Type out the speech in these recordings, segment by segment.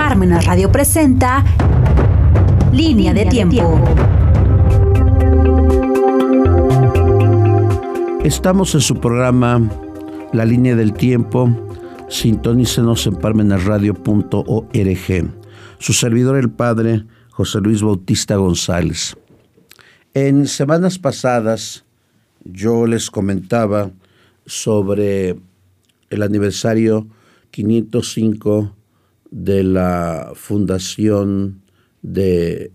Parmenas Radio presenta Línea de Tiempo. Estamos en su programa La Línea del Tiempo. Sintonícenos en parmenasradio.org. Su servidor, el padre José Luis Bautista González. En semanas pasadas yo les comentaba sobre el aniversario 505 de la fundación de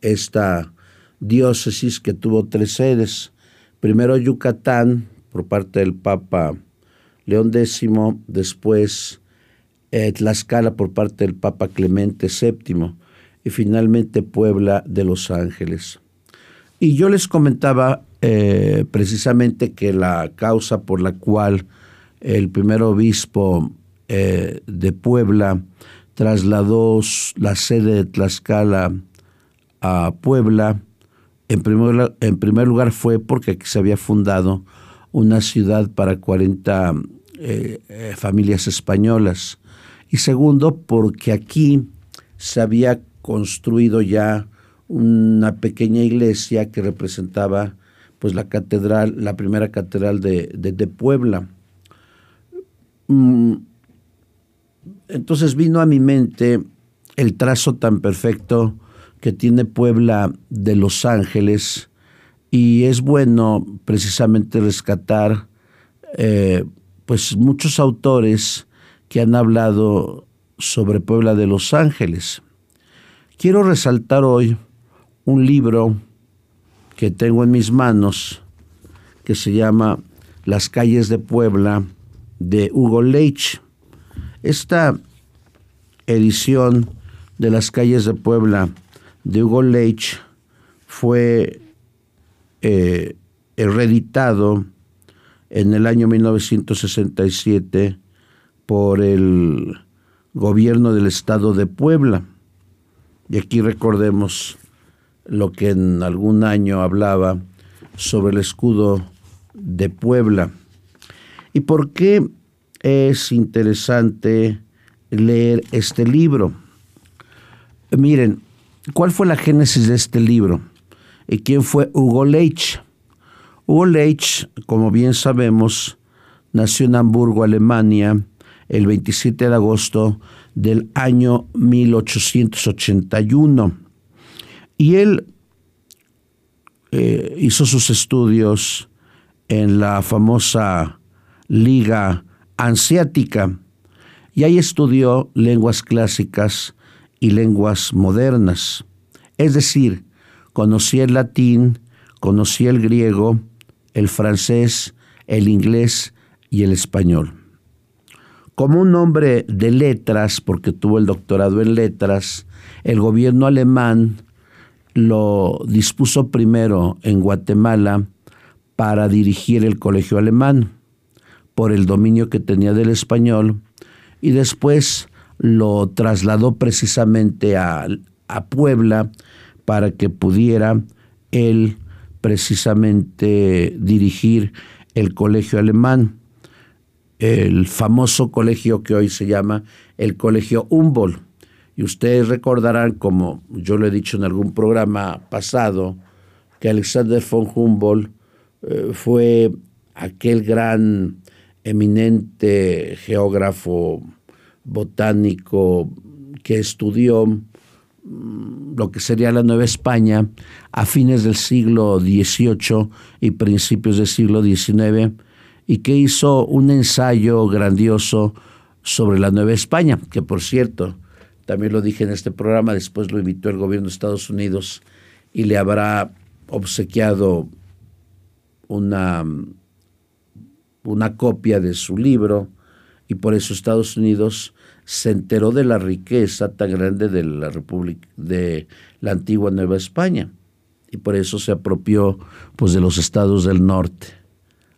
esta diócesis que tuvo tres sedes. Primero Yucatán por parte del Papa León X, después eh, Tlaxcala por parte del Papa Clemente VII y finalmente Puebla de Los Ángeles. Y yo les comentaba eh, precisamente que la causa por la cual el primer obispo eh, de Puebla trasladó la sede de Tlaxcala a Puebla, en primer, lugar fue porque se había fundado una ciudad para 40 eh, familias españolas. Y segundo, porque aquí se había construido ya una pequeña iglesia que representaba pues la catedral, la primera catedral de, Puebla. Mm, entonces vino a mi mente el trazo tan perfecto que tiene Puebla de Los Ángeles y es bueno precisamente rescatar eh, pues muchos autores que han hablado sobre Puebla de Los Ángeles. Quiero resaltar hoy un libro que tengo en mis manos que se llama Las calles de Puebla de Hugo Leitch. Esta edición de Las calles de Puebla de Hugo Leitch fue eh, en el año 1967 por el gobierno del estado de Puebla. Y aquí recordemos lo que en algún año hablaba sobre el escudo de Puebla. ¿Y por qué es interesante leer este libro? Miren, ¿cuál fue la génesis de este libro? ¿Y quién fue Hugo Leitch? Hugo Leitch, como bien sabemos, nació en Hamburgo, Alemania, el 27 de agosto del año 1881 y él eh, hizo sus estudios en la famosa Liga Y ahí estudió lenguas clásicas y lenguas modernas. Es decir, conocía el latín, conocía el griego, el francés, el inglés y el español. Como un hombre de letras, porque tuvo el doctorado en letras, el gobierno alemán lo dispuso primero en Guatemala para dirigir el colegio alemán por el dominio que tenía del español y después lo trasladó precisamente a, Puebla para que pudiera él precisamente dirigir el colegio alemán, el famoso colegio que hoy se llama el colegio Humboldt. Y ustedes recordarán, como yo lo he dicho en algún programa pasado, que Alexander von Humboldt eh, fue aquel gran eminente geógrafo botánico que estudió mm, lo que sería la Nueva España a fines del siglo XVIII y principios del siglo XIX y que hizo un ensayo grandioso sobre la Nueva España, que por cierto, también lo dije en este programa, después lo invitó el gobierno de Estados Unidos y le habrá obsequiado una, una copia de su libro y por eso Estados Unidos se enteró de la riqueza tan grande de la República de la antigua Nueva España y por eso se apropió pues de los estados del norte.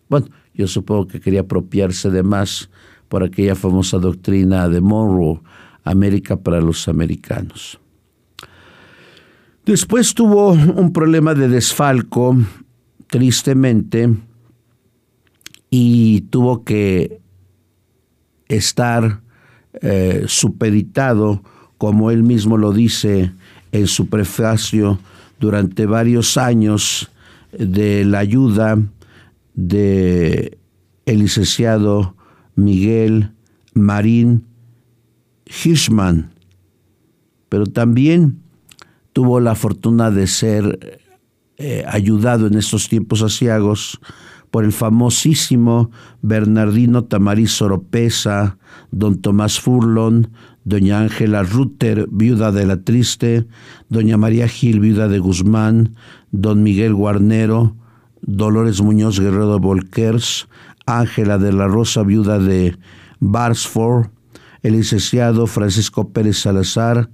Bueno, yo supongo que quería apropiarse de más por aquella famosa doctrina de Monroe América para los americanos. Después tuvo un problema de desfalco, tristemente, y tuvo que estar eh, supeditado como él mismo lo dice en su prefacio, durante varios años de la ayuda de el licenciado Miguel Marín Hirschman, pero también tuvo la fortuna de ser eh, ayudado en estos tiempos asiagos por el famosísimo Bernardino Tamariz Oropesa, don Tomás Furlon, doña Ángela Rutter, viuda de la Triste, doña María Gil, viuda de Guzmán, don Miguel Guarnero, Dolores Muñoz Guerrero Volkers, Ángela de la Rosa, viuda de Barsford, el licenciado Francisco Pérez Salazar,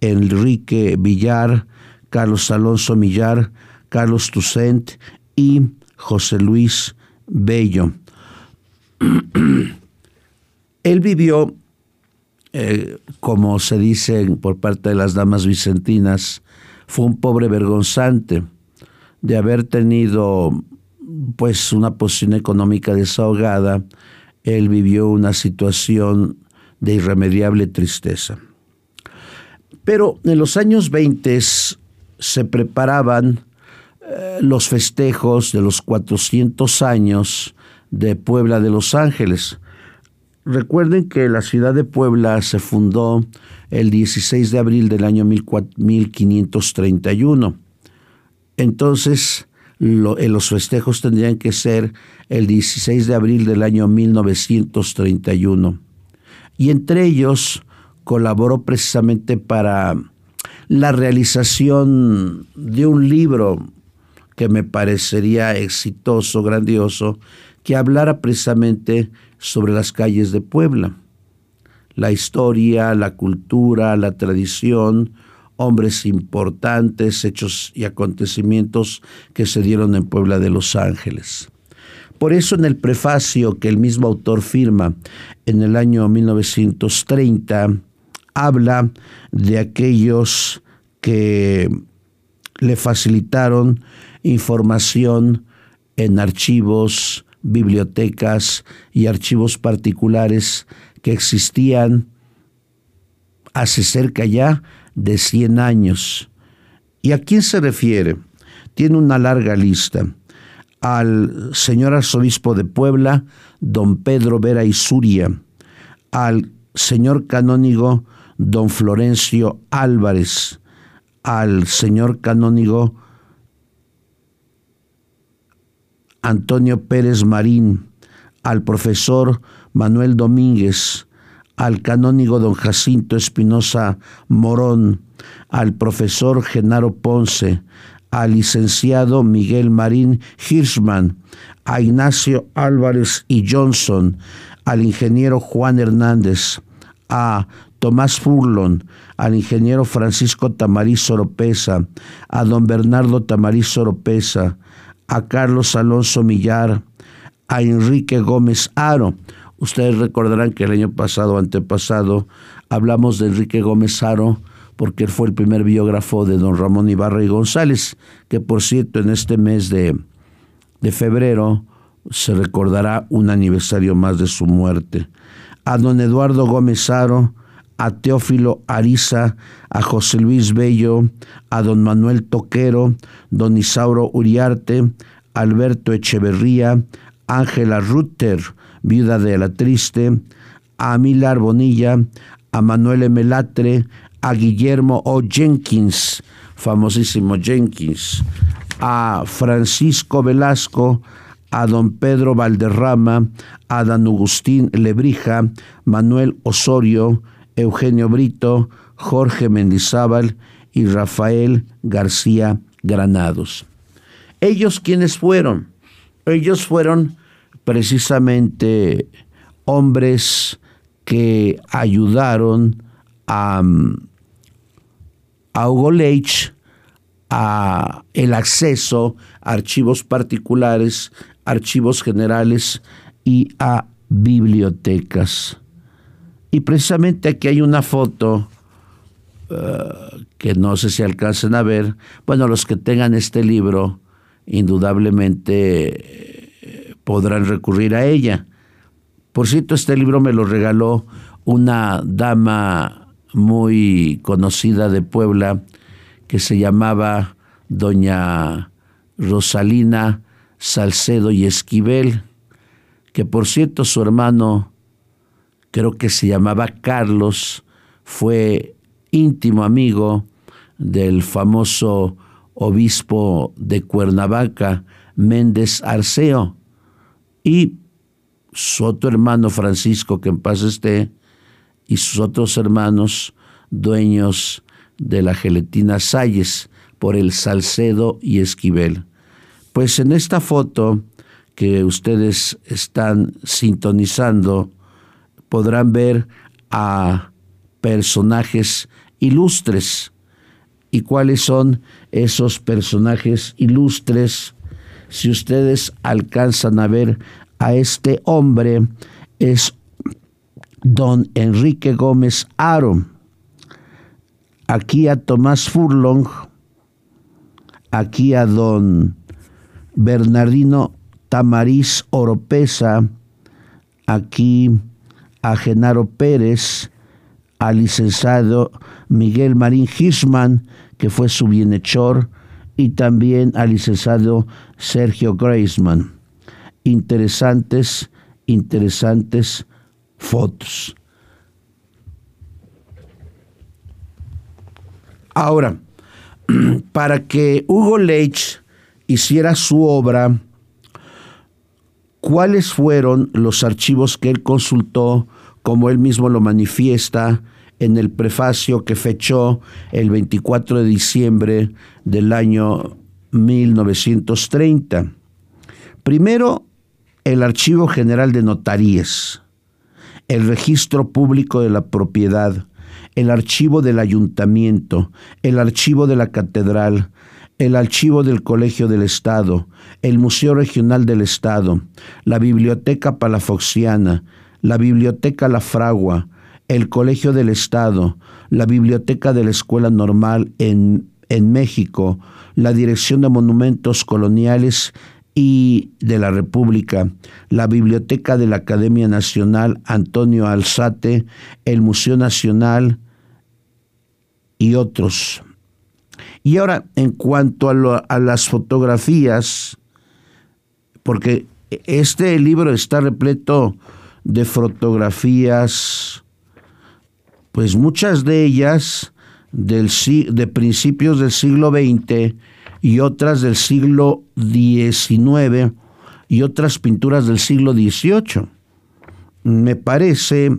Enrique Villar, Carlos Alonso Millar, Carlos Tucent y José Luis Bello. Él vivió, eh, como se dice por parte de las damas vicentinas, fue un pobre vergonzante de haber tenido pues una posición económica desahogada, él vivió una situación de irremediable tristeza. Pero en los años 20 se preparaban eh, los festejos de los 400 años de Puebla de Los Ángeles. Recuerden que la ciudad de Puebla se fundó el 16 de abril del año 1531. Entonces, en los festejos tendrían que ser el 16 de abril del año 1931. Y entre ellos colaboró precisamente para la realización de un libro que me parecería exitoso, grandioso, que hablara precisamente sobre las calles de Puebla. La historia, la cultura, la tradición, hombres importantes, hechos y acontecimientos que se dieron en Puebla de Los Ángeles. Por eso en el prefacio que el mismo autor firma en el año 1930, habla de aquellos que le facilitaron información en archivos, bibliotecas y archivos particulares que existían hace cerca ya de 100 años. ¿Y a quién se refiere? Tiene una larga lista. Al señor arzobispo de Puebla, don Pedro Vera Isuria, al señor canónigo don Florencio Álvarez, al señor canónigo Antonio Pérez Marín, al profesor Manuel Domínguez, al canónigo don Jacinto Espinosa Morón, al profesor Genaro Ponce, al licenciado Miguel Marín Hirschman, a Ignacio Álvarez y Johnson, al ingeniero Juan Hernández, a Tomás Furlon, al ingeniero Francisco Tamariz Oropesa, a don Bernardo Tamariz Oropesa, a Carlos Alonso Millar, a Enrique Gómez Aro, Ustedes recordarán que el año pasado, antepasado, hablamos de Enrique Gómez Aro, porque él fue el primer biógrafo de don Ramón Ibarra y González, que por cierto en este mes de, de febrero se recordará un aniversario más de su muerte. A don Eduardo Gómez Aro, a Teófilo Ariza, a José Luis Bello, a don Manuel Toquero, don Isauro Uriarte, Alberto Echeverría, Ángela Rutter, viuda de la Triste, a Milar Bonilla, a Manuel Melatre, a Guillermo O. Jenkins, famosísimo Jenkins, a Francisco Velasco, a don Pedro Valderrama, a don Agustín Lebrija, Manuel Osorio, Eugenio Brito, Jorge Mendizábal y Rafael García Granados. ¿Ellos quiénes fueron? Ellos fueron precisamente hombres que ayudaron a, Hugo Leitch a el acceso a archivos particulares, archivos generales y a bibliotecas. Y precisamente aquí hay una foto eh, que no sé si alcancen a ver. Bueno, los que tengan este libro, indudablemente podrán recurrir a ella. Por cierto, este libro me lo regaló una dama muy conocida de Puebla que se llamaba doña Rosalina Salcedo y Esquivel, que por cierto su hermano, creo que se llamaba Carlos, fue íntimo amigo del famoso obispo de Cuernavaca, Méndez Arceo, y su otro hermano Francisco, que en paz esté, y sus otros hermanos, dueños de la gelatina Salles, por el Salcedo y Esquivel. Pues en esta foto que ustedes están sintonizando, podrán ver a personajes ilustres. ¿Y cuáles son esos personajes ilustres? Si ustedes alcanzan a ver a este hombre, es don Enrique Gómez Aro, aquí a Tomás Furlong, aquí a don Bernardino Tamariz Oropesa, aquí a Genaro Pérez, al licenciado Miguel Marín Gisman, que fue su bienhechor, y también al licenciado Sergio Greisman. Interesantes, interesantes fotos. Ahora, para que Hugo Leitch hiciera su obra, ¿cuáles fueron los archivos que él consultó, como él mismo lo manifiesta en el prefacio que fechó el 24 de diciembre del año 1930? Primero, el Archivo General de Notarías el registro público de la propiedad, el archivo del ayuntamiento, el archivo de la catedral, el archivo del Colegio del Estado, el Museo Regional del Estado, la Biblioteca Palafoxiana, la Biblioteca La Fragua, el Colegio del Estado, la Biblioteca de la Escuela Normal en, en México, la Dirección de Monumentos Coloniales y de la República, la Biblioteca de la Academia Nacional Antonio Alzate, el Museo Nacional y otros. Y ahora, en cuanto a, las fotografías, porque este libro está repleto de fotografías, pues muchas de ellas del, de principios del siglo XX y otras del siglo XIX y otras pinturas del siglo XVIII. Me parece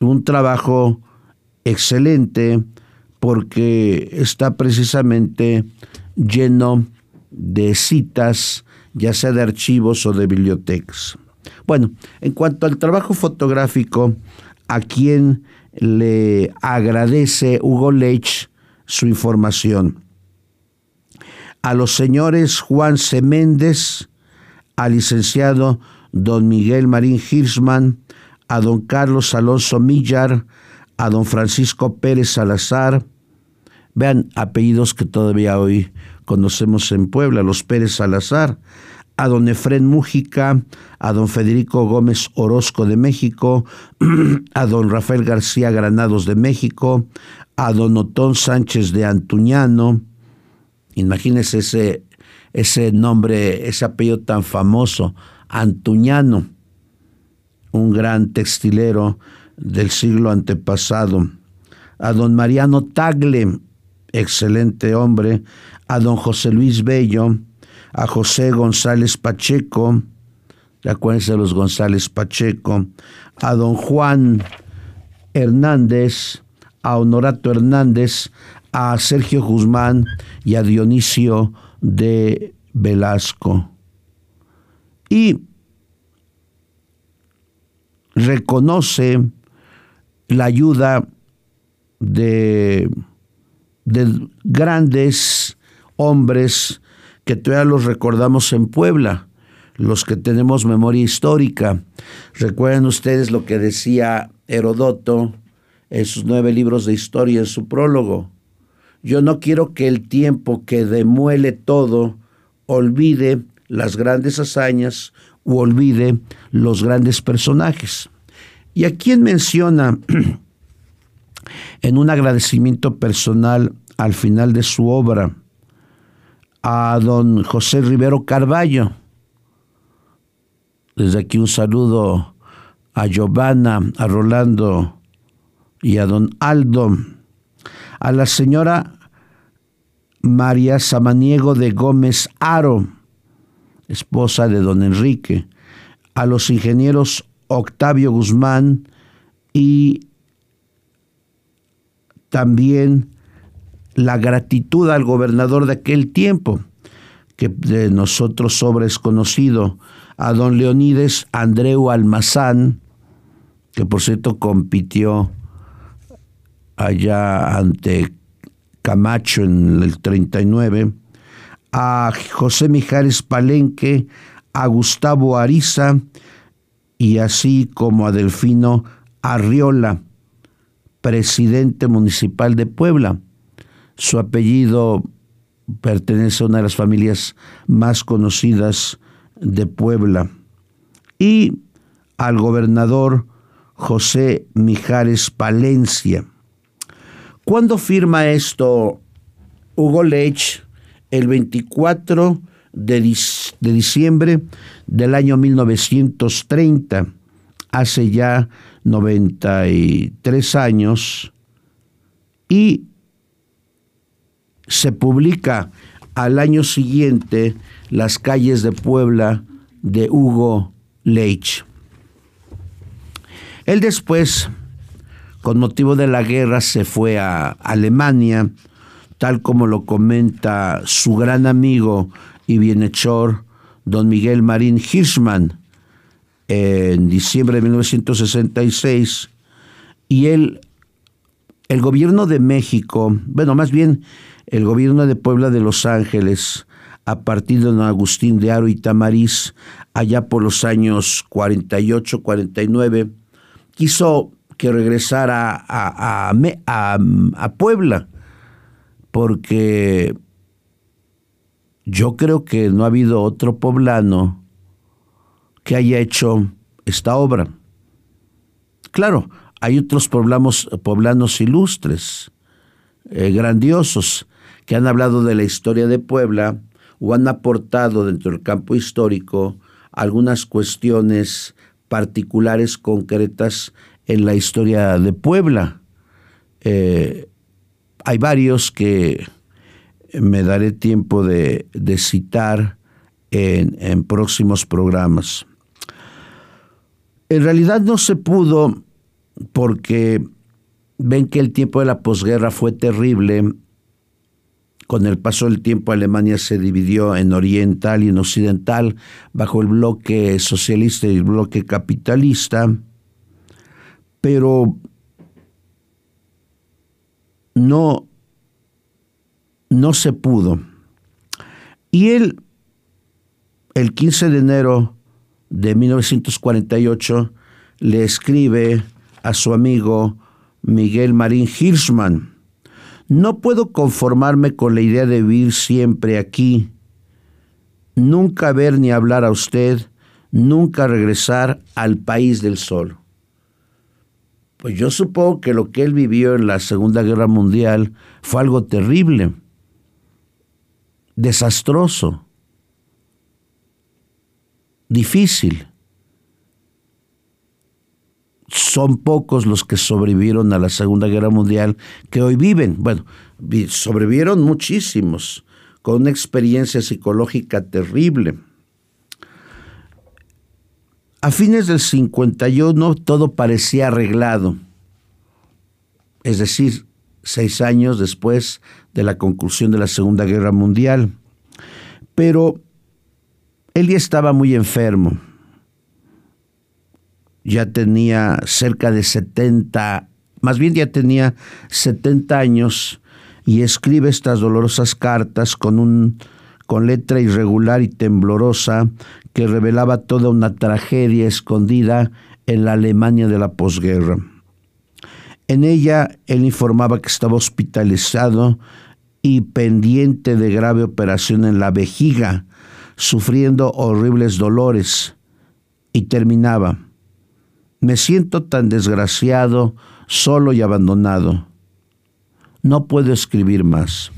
un trabajo excelente porque está precisamente lleno de citas, ya sea de archivos o de bibliotecas. Bueno, en cuanto al trabajo fotográfico, a quien le agradece Hugo Leitch su información a los señores Juan C. Méndez, al licenciado don Miguel Marín Hirschman, a don Carlos Alonso Millar, a don Francisco Pérez Salazar, vean apellidos que todavía hoy conocemos en Puebla, los Pérez Salazar, a don Efrén Mújica, a don Federico Gómez Orozco de México, a don Rafael García Granados de México, a don Otón Sánchez de Antuñano, Imagínese ese, ese nombre, ese apellido tan famoso, Antuñano, un gran textilero del siglo antepasado. A don Mariano Tagle, excelente hombre. A don José Luis Bello. A José González Pacheco. Acuérdense de los González Pacheco. A don Juan Hernández. A Honorato Hernández a Sergio Guzmán y a Dionisio de Velasco. Y reconoce la ayuda de, de grandes hombres que todavía los recordamos en Puebla, los que tenemos memoria histórica. Recuerden ustedes lo que decía Herodoto en sus nueve libros de historia en su prólogo. Yo no quiero que el tiempo que demuele todo olvide las grandes hazañas o olvide los grandes personajes. ¿Y a quién menciona en un agradecimiento personal al final de su obra a don José Rivero Carballo. Desde aquí un saludo a Giovanna, a Rolando y a don Aldo, a la señora María Samaniego de Gómez Aro, esposa de don Enrique, a los ingenieros Octavio Guzmán y también la gratitud al gobernador de aquel tiempo, que de nosotros sobre es conocido, a don Leonides Andreu Almazán, que por cierto compitió allá ante Camacho en el 39, a José Mijares Palenque, a Gustavo Ariza y así como a Delfino Arriola, presidente municipal de Puebla. Su apellido pertenece a una de las familias más conocidas de Puebla. Y al gobernador José Mijares Palencia. ¿Cuándo firma esto Hugo Lech? El 24 de, de diciembre del año 1930, hace ya 93 años, y se publica al año siguiente Las calles de Puebla de Hugo Leich. Él después, con motivo de la guerra, se fue a Alemania, tal como lo comenta su gran amigo y bienhechor, don Miguel Marín Hirschman, en diciembre de 1966, y él, el gobierno de México, bueno, más bien el gobierno de Puebla de Los Ángeles, a partir de don Agustín de Aro y Tamariz, allá por los años 48, 49, quiso que regresara a, a, a Puebla, porque yo creo que no ha habido otro poblano que haya hecho esta obra. Claro, hay otros poblanos, poblanos ilustres, eh, grandiosos, que han hablado de la historia de Puebla o han aportado dentro del campo histórico algunas cuestiones particulares, concretas en la historia de Puebla. Eh, hay varios que me daré tiempo de, citar en, en próximos programas. En realidad no se pudo porque ven que el tiempo de la posguerra fue terrible. Con el paso del tiempo Alemania se dividió en oriental y en occidental bajo el bloque socialista y el bloque capitalista, pero no no se pudo. Y él, el 15 de enero de 1948, le escribe a su amigo Miguel Marín Hirschman, no puedo conformarme con la idea de vivir siempre aquí, nunca ver ni hablar a usted, nunca regresar al país del sol. Pues yo supongo que lo que él vivió en la Segunda Guerra Mundial fue algo terrible desastroso, difícil. Son pocos los que sobrevivieron a la Segunda Guerra Mundial que hoy viven. Bueno, sobrevivieron muchísimos, con una experiencia psicológica terrible. A fines del 51 todo parecía arreglado. Es decir, seis años después de la conclusión de la Segunda Guerra Mundial. Pero ya estaba muy enfermo. Ya tenía cerca de 70, más bien ya tenía 70 años y escribe estas dolorosas cartas con un con letra irregular y temblorosa que revelaba toda una tragedia escondida en la Alemania de la posguerra. En ella él informaba que estaba hospitalizado y pendiente de grave operación en la vejiga, sufriendo horribles dolores, y terminaba, me siento tan desgraciado, solo y abandonado. no puedo escribir más.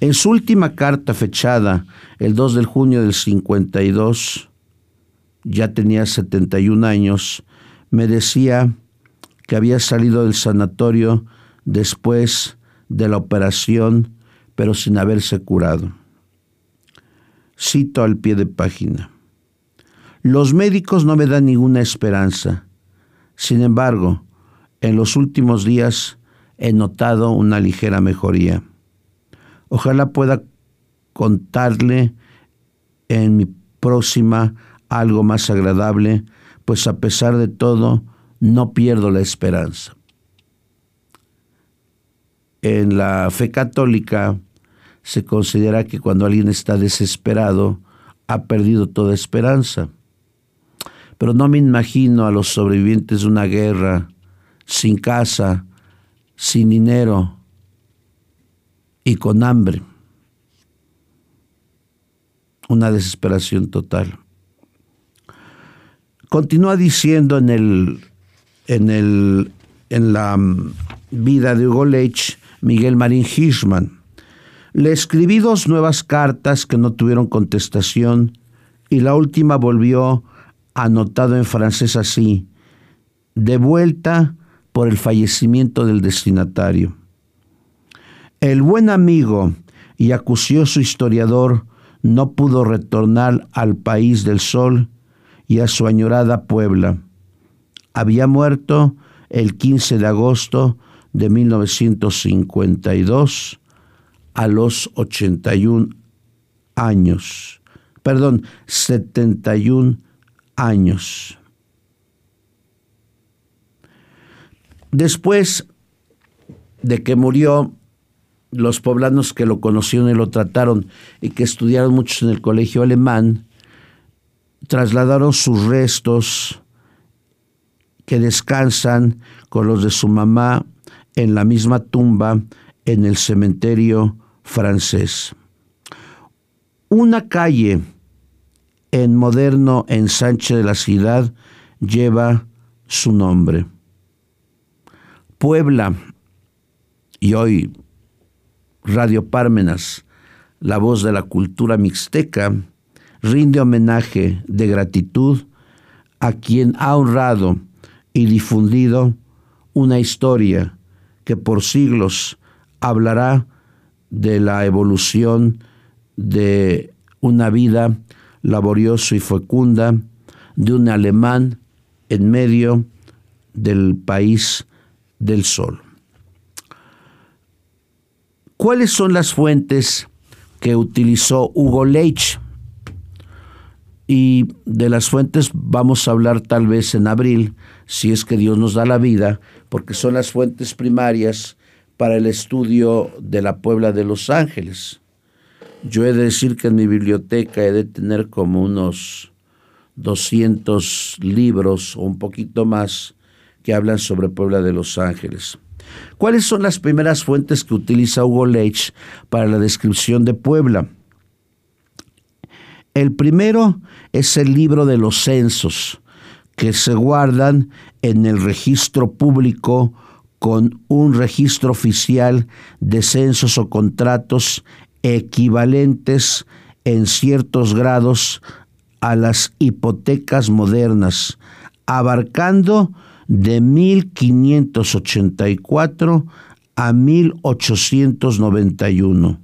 En su última carta fechada el 2 de junio del 52, ya tenía 71 años, me decía que había salido del sanatorio después de la operación, pero sin haberse curado. Cito al pie de página. Los médicos no me dan ninguna esperanza. Sin embargo, en los últimos días he notado una ligera mejoría. Ojalá pueda contarle en mi próxima algo más agradable, pues a pesar de todo, no pierdo la esperanza. En la fe católica se considera que cuando alguien está desesperado, ha perdido toda esperanza. Pero no me imagino a los sobrevivientes de una guerra, sin casa, sin dinero y con hambre. Una desesperación total. Continúa diciendo en el en el en la mm, vida de Hugo Leitch, Miguel Marín Hirschman. Le escribí dos nuevas cartas que no tuvieron contestación y la última volvió anotado en francés así, de vuelta por el fallecimiento del destinatario. El buen amigo y acucioso historiador no pudo retornar al país del sol y a su añorada Puebla. Había muerto el 15 de agosto de 1952 a los 81 años, perdón, 71 años. Después de que murió, los poblanos que lo conocieron y lo trataron y que estudiaron muchos en el colegio alemán, trasladaron sus restos que descansan con los de su mamá en la misma tumba en el cementerio francés. Una calle en moderno ensanche de la ciudad lleva su nombre. Puebla y hoy Radio Pármenas, la voz de la cultura mixteca, rinde homenaje de gratitud a quien ha honrado y difundido una historia que por siglos hablará de la evolución de una vida laboriosa y fecunda de un alemán en medio del país del sol. ¿Cuáles son las fuentes que utilizó Hugo Leitch? Y de las fuentes vamos a hablar tal vez en abril, si es que Dios nos da la vida, porque son las fuentes primarias para el estudio de la Puebla de Los Ángeles. Yo he de decir que en mi biblioteca he de tener como unos 200 libros o un poquito más que hablan sobre Puebla de Los Ángeles. ¿Cuáles son las primeras fuentes que utiliza Hugo Leitch para la descripción de Puebla? El primero es el libro de los censos, que se guardan en el registro público con un registro oficial de censos o contratos equivalentes en ciertos grados a las hipotecas modernas, abarcando de 1584 a 1891.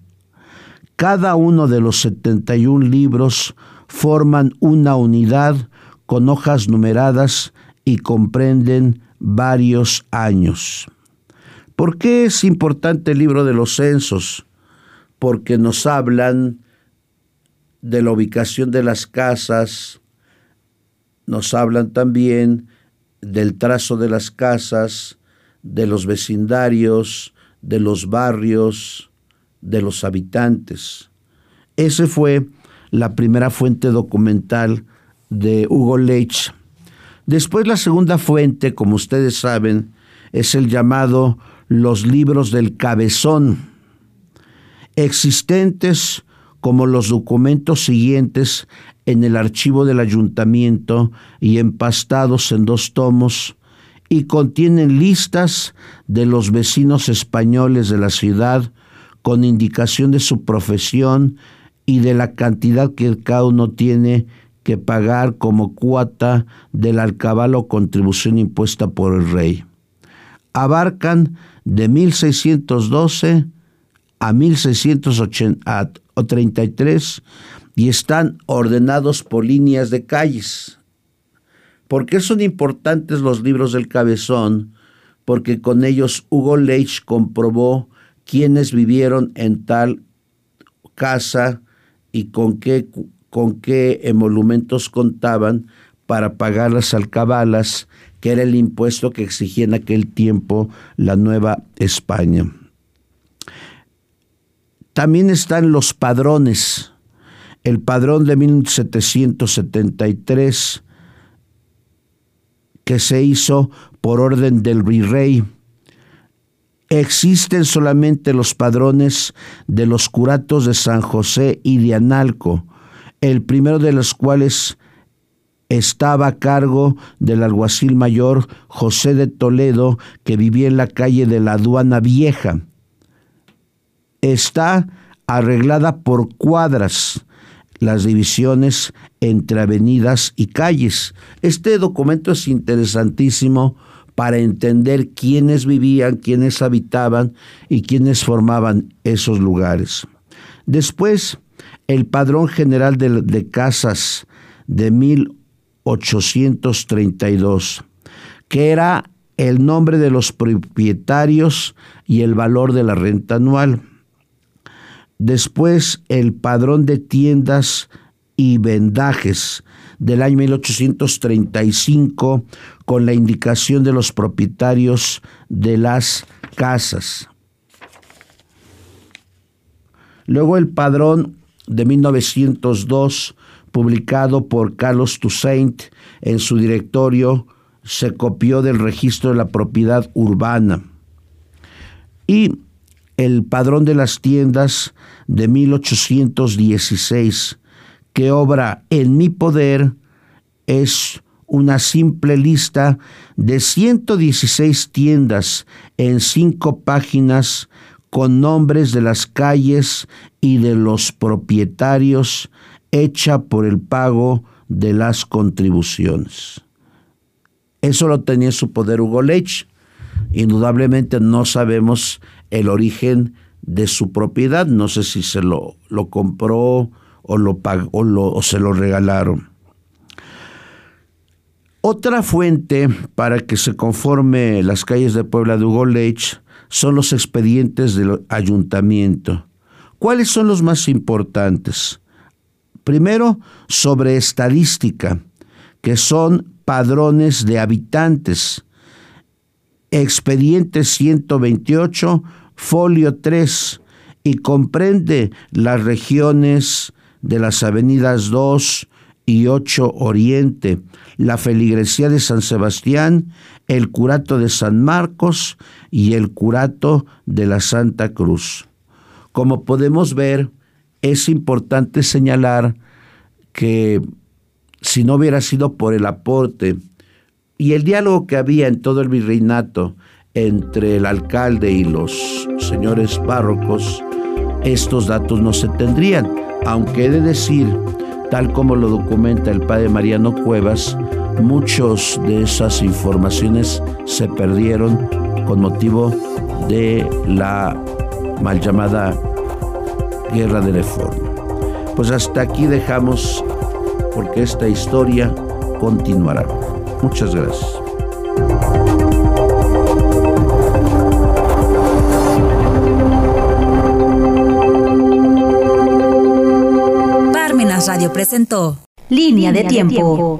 Cada uno de los 71 libros forman una unidad con hojas numeradas y comprenden varios años. ¿Por qué es importante el libro de los censos? Porque nos hablan de la ubicación de las casas, nos hablan también del trazo de las casas, de los vecindarios, de los barrios, de los habitantes. Esa fue la primera fuente documental de Hugo Leitch Después la segunda fuente, como ustedes saben, es el llamado los libros del cabezón, existentes como los documentos siguientes en el archivo del ayuntamiento y empastados en dos tomos y contienen listas de los vecinos españoles de la ciudad con indicación de su profesión y de la cantidad que cada uno tiene que pagar como cuota del alcabal o contribución impuesta por el rey. Abarcan de 1612 a 1633 y están ordenados por líneas de calles. ¿Por qué son importantes los libros del cabezón? Porque con ellos Hugo Leitch comprobó quiénes vivieron en tal casa y con qué, con qué emolumentos contaban para pagar las alcabalas, que era el impuesto que exigía en aquel tiempo la Nueva España. También están los padrones. El padrón de 1773, que se hizo por orden del virrey. Existen solamente los padrones de los curatos de San José y de Analco, el primero de los cuales estaba a cargo del alguacil mayor José de Toledo, que vivía en la calle de la Aduana Vieja está arreglada por cuadras las divisiones entre avenidas y calles. Este documento es interesantísimo para entender quiénes vivían, quiénes habitaban y quiénes formaban esos lugares. Después, el Padrón General de, de Casas de 1832, que era el nombre de los propietarios y el valor de la renta anual. Después el padrón de tiendas y vendajes del año 1835 con la indicación de los propietarios de las casas. Luego el padrón de 1902, publicado por Carlos Toussaint en su directorio, se copió del registro de la propiedad urbana. Y el padrón de las tiendas de 1816, que obra en mi poder es una simple lista de 116 tiendas en cinco páginas con nombres de las calles y de los propietarios hecha por el pago de las contribuciones. Eso lo tenía su poder Hugo Lech. Indudablemente no sabemos el origen de su propiedad. No sé si se lo, lo compró o, lo pagó, o, se lo regalaron. Otra fuente para que se conforme las calles de Puebla de Hugo Leitch son los expedientes del ayuntamiento. ¿Cuáles son los más importantes? Primero, sobre estadística, que son padrones de habitantes. Expediente 128 folio 3 y comprende las regiones de las avenidas 2 y 8 Oriente, la feligresía de San Sebastián, el curato de San Marcos y el curato de la Santa Cruz. Como podemos ver, es importante señalar que si no hubiera sido por el aporte y el diálogo que había en todo el virreinato entre el alcalde y los señores párrocos, estos datos no se tendrían, aunque he de decir, tal como lo documenta el padre Mariano Cuevas, muchos de esas informaciones se perdieron con motivo de la mal llamada guerra de reforma. Pues hasta aquí dejamos porque esta historia continuará. Muchas gracias. Radio presentó Línea de tiempo.